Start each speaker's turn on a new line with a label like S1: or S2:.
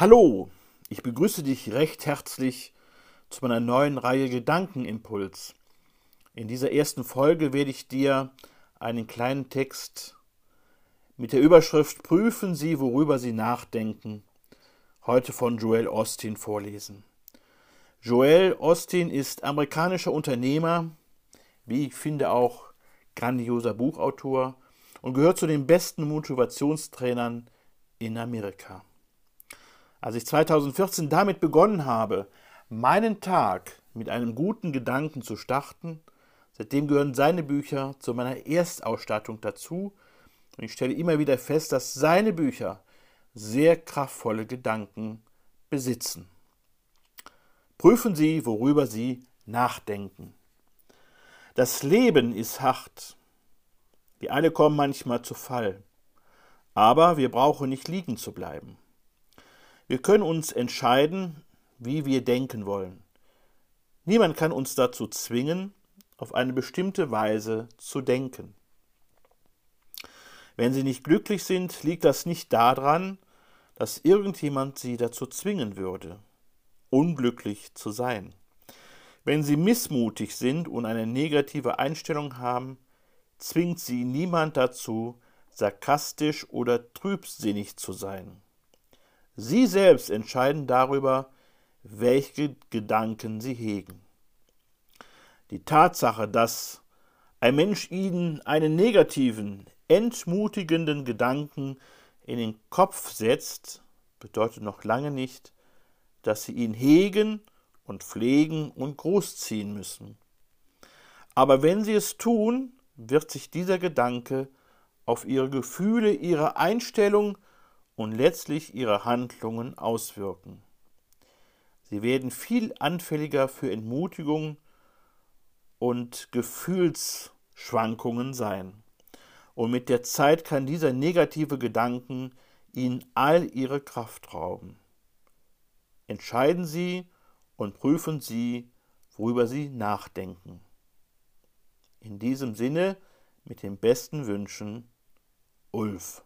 S1: Hallo, ich begrüße dich recht herzlich zu meiner neuen Reihe Gedankenimpuls. In dieser ersten Folge werde ich dir einen kleinen Text mit der Überschrift Prüfen Sie, worüber Sie nachdenken, heute von Joel Austin vorlesen. Joel Austin ist amerikanischer Unternehmer, wie ich finde auch grandioser Buchautor und gehört zu den besten Motivationstrainern in Amerika. Als ich 2014 damit begonnen habe, meinen Tag mit einem guten Gedanken zu starten, seitdem gehören seine Bücher zu meiner Erstausstattung dazu und ich stelle immer wieder fest, dass seine Bücher sehr kraftvolle Gedanken besitzen. Prüfen Sie, worüber Sie nachdenken. Das Leben ist hart. Wir alle kommen manchmal zu Fall. Aber wir brauchen nicht liegen zu bleiben. Wir können uns entscheiden, wie wir denken wollen. Niemand kann uns dazu zwingen, auf eine bestimmte Weise zu denken. Wenn Sie nicht glücklich sind, liegt das nicht daran, dass irgendjemand Sie dazu zwingen würde, unglücklich zu sein. Wenn Sie missmutig sind und eine negative Einstellung haben, zwingt Sie niemand dazu, sarkastisch oder trübsinnig zu sein. Sie selbst entscheiden darüber, welche Gedanken sie hegen. Die Tatsache, dass ein Mensch ihnen einen negativen, entmutigenden Gedanken in den Kopf setzt, bedeutet noch lange nicht, dass sie ihn hegen und pflegen und großziehen müssen. Aber wenn sie es tun, wird sich dieser Gedanke auf ihre Gefühle, ihre Einstellung und letztlich ihre Handlungen auswirken. Sie werden viel anfälliger für Entmutigung und Gefühlsschwankungen sein. Und mit der Zeit kann dieser negative Gedanken ihnen all ihre Kraft rauben. Entscheiden Sie und prüfen Sie, worüber Sie nachdenken. In diesem Sinne mit den besten Wünschen, Ulf.